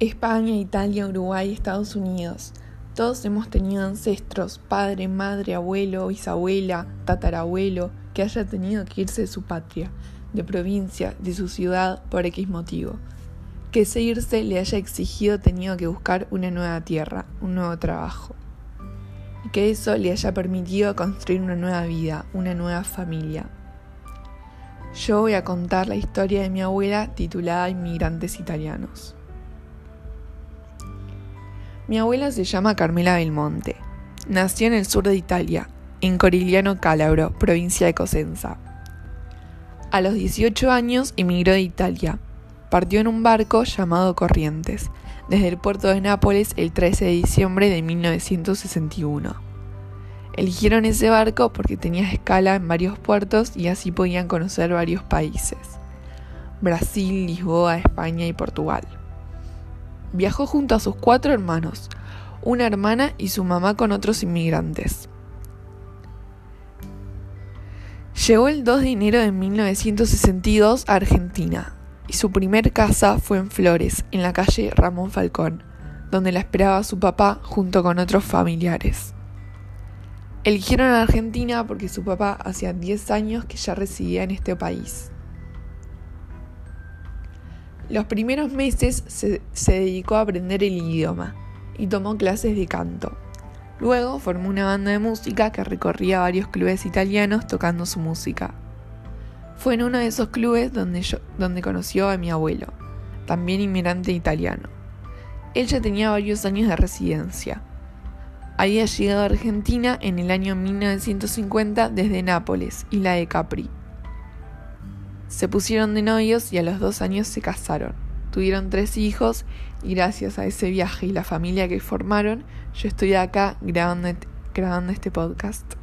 España, Italia, Uruguay, Estados Unidos. Todos hemos tenido ancestros, padre, madre, abuelo, bisabuela, tatarabuelo, que haya tenido que irse de su patria, de provincia, de su ciudad, por X motivo. Que ese irse le haya exigido tenido que buscar una nueva tierra, un nuevo trabajo. Y que eso le haya permitido construir una nueva vida, una nueva familia. Yo voy a contar la historia de mi abuela titulada Inmigrantes Italianos. Mi abuela se llama Carmela Belmonte. Nació en el sur de Italia, en Corigliano Calabro, provincia de Cosenza. A los 18 años emigró de Italia. Partió en un barco llamado Corrientes, desde el puerto de Nápoles el 13 de diciembre de 1961. Eligieron ese barco porque tenía escala en varios puertos y así podían conocer varios países. Brasil, Lisboa, España y Portugal. Viajó junto a sus cuatro hermanos, una hermana y su mamá con otros inmigrantes. Llegó el 2 de enero de 1962 a Argentina y su primer casa fue en Flores, en la calle Ramón Falcón, donde la esperaba su papá junto con otros familiares. Eligieron a Argentina porque su papá hacía 10 años que ya residía en este país. Los primeros meses se, dedicó a aprender el idioma y tomó clases de canto. Luego formó una banda de música que recorría varios clubes italianos tocando su música. Fue en uno de esos clubes donde, donde conoció a mi abuelo, también inmigrante italiano. Él ya tenía varios años de residencia. Había llegado a Argentina en el año 1950 desde Nápoles, isla de Capri. Se pusieron de novios y a los dos años se casaron. Tuvieron tres hijos y gracias a ese viaje y la familia que formaron, yo estoy acá grabando, grabando este podcast.